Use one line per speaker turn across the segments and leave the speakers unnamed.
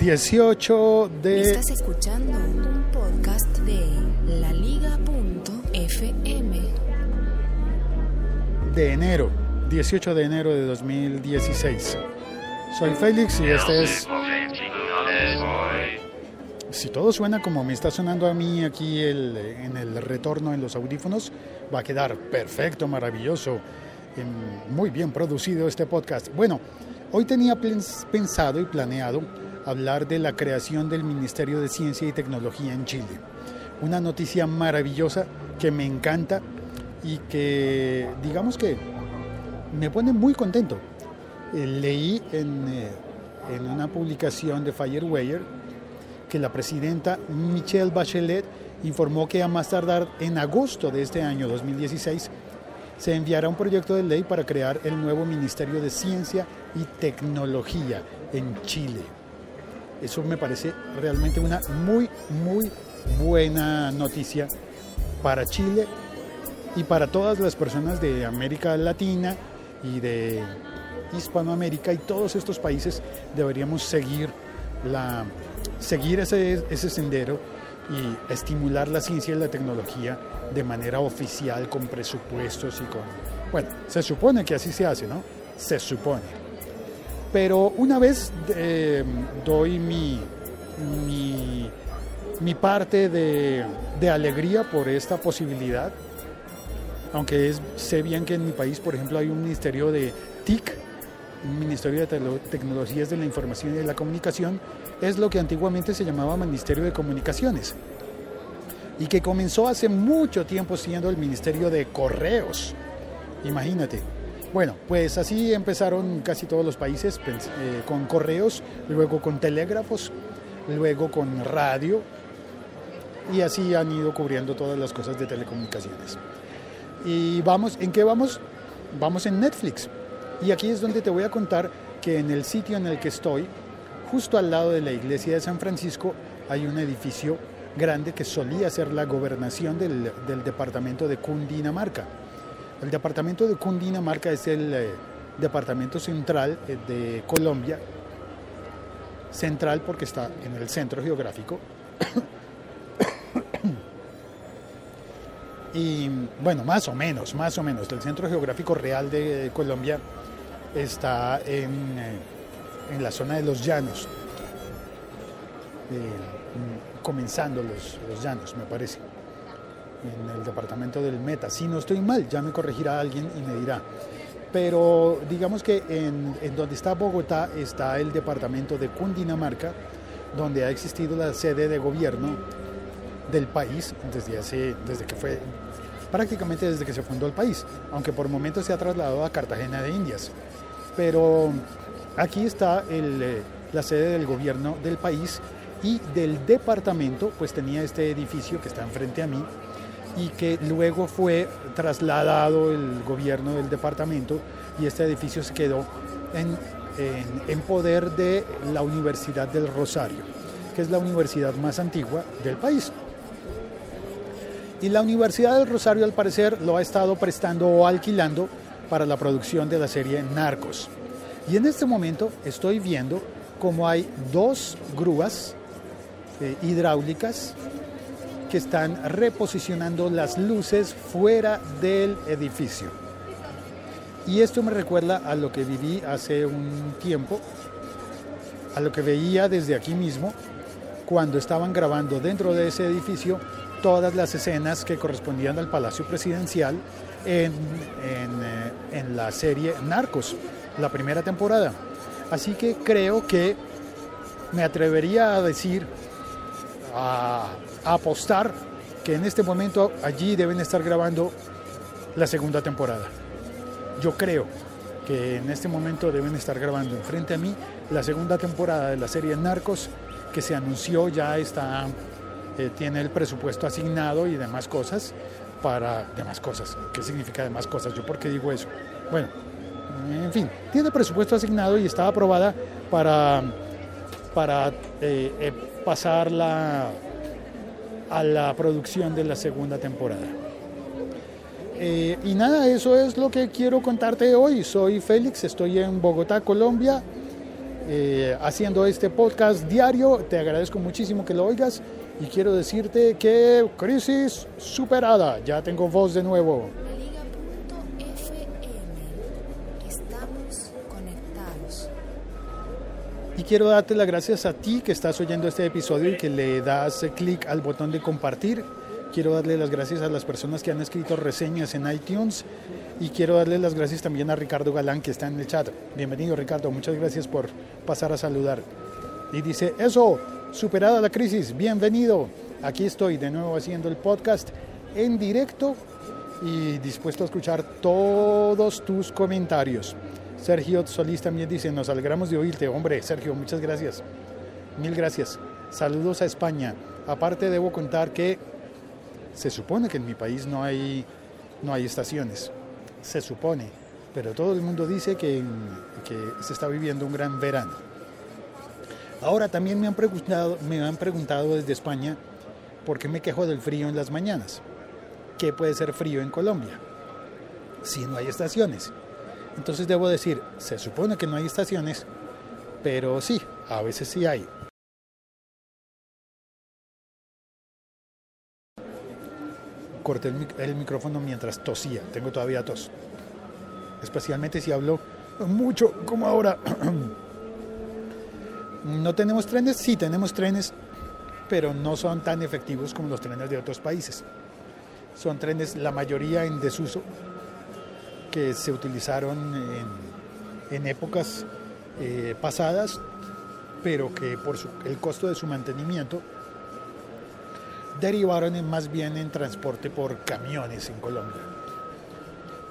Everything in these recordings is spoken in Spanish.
...18 de...
Estás escuchando un podcast de laliga.fm.
de enero, 18 de enero de 2016. Soy Félix y este es... Si todo suena como me está sonando a mí aquí el- en el retorno en los audífonos, va a quedar perfecto, maravilloso, muy bien producido este podcast. Bueno, hoy tenía pens- pensado y planeado hablar de la creación del Ministerio de Ciencia y Tecnología en Chile. Una noticia maravillosa que me encanta y que digamos que me pone muy contento. Eh, leí en, eh, en una publicación de Firewire que la presidenta Michelle Bachelet informó que a más tardar en agosto de este año 2016 se enviará un proyecto de ley para crear el nuevo Ministerio de Ciencia y Tecnología en Chile. Eso me parece realmente una muy, muy buena noticia para Chile y para todas las personas de América Latina y de Hispanoamérica y todos estos países deberíamos seguir, la, seguir ese, ese sendero y estimular la ciencia y la tecnología de manera oficial con presupuestos y con... Bueno, se supone que así se hace, ¿no? Se supone. Pero una vez eh, doy mi, mi, parte de, alegría por esta posibilidad, aunque sé bien que en mi país, por ejemplo, hay un ministerio de TIC, un Ministerio de Tecnologías de la Información y de la Comunicación, es lo que antiguamente se llamaba Ministerio de Comunicaciones y que comenzó hace mucho tiempo siendo el Ministerio de Correos. Imagínate. Bueno, pues así empezaron casi todos los países eh, con correos, luego con telégrafos, luego con radio y así han ido cubriendo todas las cosas de telecomunicaciones. Y vamos, ¿en qué vamos? Vamos en Netflix. Y aquí es donde te voy a contar que en el sitio en el que estoy, justo al lado de la iglesia de San Francisco, hay un edificio grande que solía ser la gobernación del departamento de Cundinamarca. El departamento de Cundinamarca es el eh, departamento central eh, de Colombia, central porque está en el centro geográfico. y bueno, más o menos, más o menos, el centro geográfico real de Colombia está en, eh, en la zona de los llanos, mm, comenzando los llanos, me parece, en el departamento del Meta. Si no estoy mal, ya me corregirá alguien y me dirá. Pero digamos que en, donde está Bogotá está el departamento de Cundinamarca, donde ha existido la sede de gobierno del país desde, hace, desde que fue prácticamente desde que se fundó el país, aunque por momentos se ha trasladado a Cartagena de Indias. Pero aquí está eh, la sede del gobierno del país y del departamento pues tenía este edificio que está enfrente a mí y que luego fue trasladado el gobierno del departamento y este edificio se quedó en, en, poder de la Universidad del Rosario, que es la universidad más antigua del país. Y la Universidad del Rosario al parecer lo ha estado prestando o alquilando para la producción de la serie Narcos. Y en este momento estoy viendo como hay dos grúas eh, hidráulicas que están reposicionando las luces fuera del edificio. Y esto me recuerda a lo que viví hace un tiempo, a lo que veía desde aquí mismo, cuando estaban grabando dentro de ese edificio todas las escenas que correspondían al Palacio Presidencial en, en, eh, en la serie Narcos, la primera temporada. Así que creo que me atrevería a decir, a, apostar, que en este momento allí deben estar grabando la segunda temporada. Yo creo que en este momento deben estar grabando enfrente a mí la segunda temporada de la serie Narcos que se anunció, ya está, eh, tiene el presupuesto asignado y demás cosas para demás cosas. ¿Qué significa demás cosas? ¿Yo por qué digo eso? Bueno, en fin, tiene presupuesto asignado y está aprobada para, para eh, eh, pasarla a la producción de la segunda temporada. Eh, y nada, eso es lo que quiero contarte hoy. Soy Félix, estoy en Bogotá, Colombia, eh, haciendo este podcast diario. Te agradezco muchísimo que lo oigas y quiero decirte que crisis superada. Ya tengo voz de nuevo. Quiero darte las gracias a ti que estás oyendo este episodio y que le das clic al botón de compartir. Quiero darle las gracias a las personas que han escrito reseñas en iTunes y quiero darle las gracias también a Ricardo Galán que está en el chat. Bienvenido Ricardo, muchas gracias por pasar a saludar. Y dice, eso, superada la crisis, bienvenido. Aquí estoy de nuevo haciendo el podcast en directo y dispuesto a escuchar todos tus comentarios. Sergio Solís también dice, nos alegramos de oírte. Hombre, Sergio, muchas gracias. Mil gracias. Saludos a España. Aparte debo contar que se supone que en mi país no hay, no hay estaciones. Se supone. Pero todo el mundo dice que, que se está viviendo un gran verano. Ahora también me han, preguntado, me han preguntado desde España por qué me quejo del frío en las mañanas. ¿Qué puede ser frío en Colombia? Si no hay estaciones. Entonces debo decir, se supone que no hay estaciones, pero sí, a veces sí hay. Corté el, el micrófono mientras tosía, tengo todavía tos. Especialmente si hablo mucho, como ahora. ¿No tenemos trenes? Sí, tenemos trenes, pero no son tan efectivos como los trenes de otros países. Son trenes, la mayoría en desuso, que se utilizaron en, épocas eh, pasadas, pero que por su- el costo de su mantenimiento derivaron en más bien en transporte por camiones en Colombia.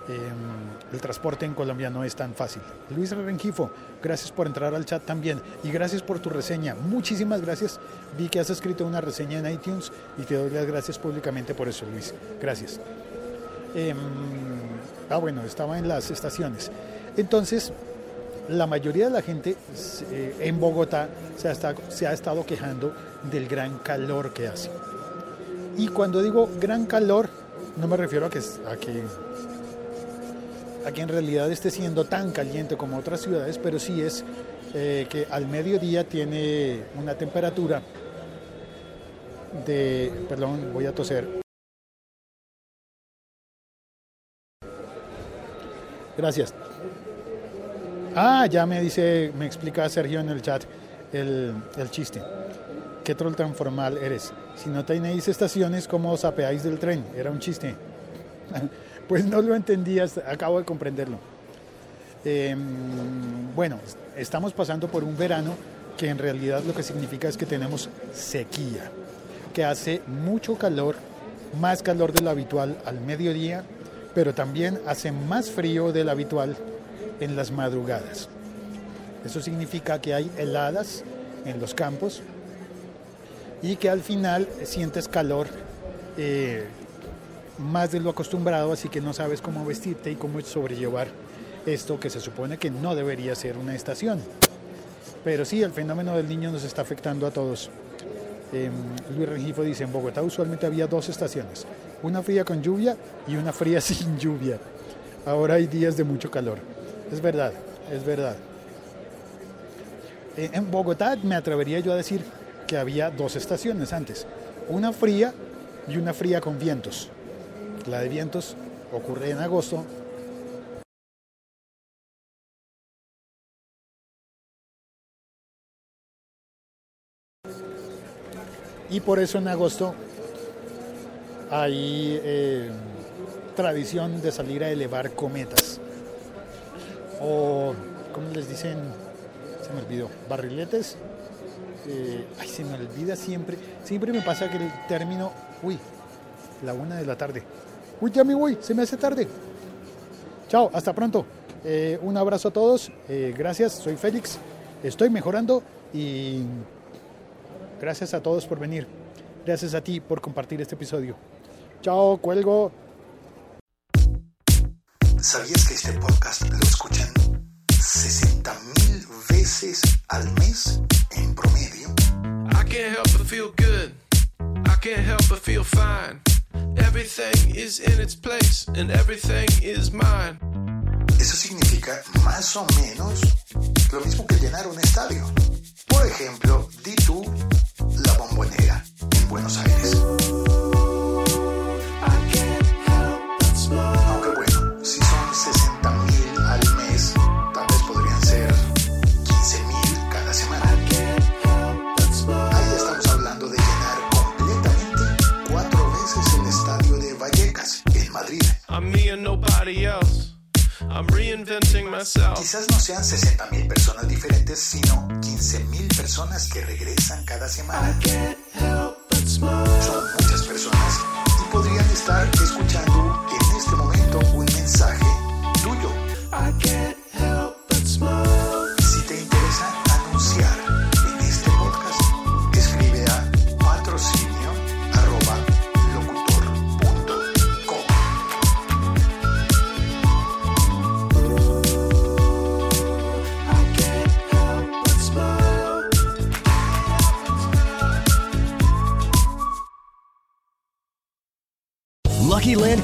Eh, el transporte en Colombia no es tan fácil. Luis Rengifo, gracias por entrar al chat también y gracias por tu reseña. Muchísimas gracias. Vi que has escrito una reseña en iTunes y te doy las gracias públicamente por eso, Luis. Gracias. Eh, ah, bueno, estaba en las estaciones. Entonces, la mayoría de la gente eh, en Bogotá se ha, estado, quejando del gran calor que hace. Y cuando digo gran calor, no me refiero a que, a que, a que en realidad esté siendo tan caliente como otras ciudades, pero sí es eh, que al mediodía tiene una temperatura de, perdón, voy a toser. Gracias. Ah, ya me dice, me explica Sergio en el chat el, el chiste. ¿Qué troll tan formal eres? Si no tenéis estaciones, ¿cómo os apeáis del tren? Era un chiste. pues no lo entendías, acabo de comprenderlo. Eh, bueno, estamos pasando por un verano que en realidad lo que significa es que tenemos sequía, que hace mucho calor, más calor de lo habitual al mediodía, pero también hace más frío de lo habitual en las madrugadas. Eso significa que hay heladas en los campos y que al final sientes calor eh, más de lo acostumbrado, así que no sabes cómo vestirte y cómo sobrellevar esto que se supone que no debería ser una estación. Pero sí, el fenómeno del niño nos está afectando a todos. Eh, Luis Rengifo dice, en Bogotá usualmente había dos estaciones, una fría con lluvia y una fría sin lluvia. Ahora hay días de mucho calor. Es verdad, es verdad. Eh, en Bogotá me atrevería yo a decir que había dos estaciones antes, una fría y una fría con vientos. La de vientos ocurre en agosto. Y por eso en agosto hay eh, tradición de salir a elevar cometas. O, ¿cómo les dicen? Se me olvidó. Barriletes. Eh, ay, se me olvida siempre. Siempre me pasa que el término. Uy, la una de la tarde. Uy, ya me voy, se me hace tarde. Chao, hasta pronto. Eh, un abrazo a todos. Gracias, soy Félix. Estoy mejorando y gracias a todos por venir. Gracias a ti por compartir este episodio. Chao, cuelgo.
¿Sabías que este podcast lo escuchan 60 mil veces al mes en promedio?
I can't help but feel good. I can't help but feel fine. Everything is in its place and everything is mine.
Eso significa más o menos lo mismo que llenar un estadio. Por ejemplo, di tú la bombonera en Buenos Aires. Sean 60 mil personas diferentes, sino 15 mil personas que regresan cada semana. Son muchas personas y podrían estar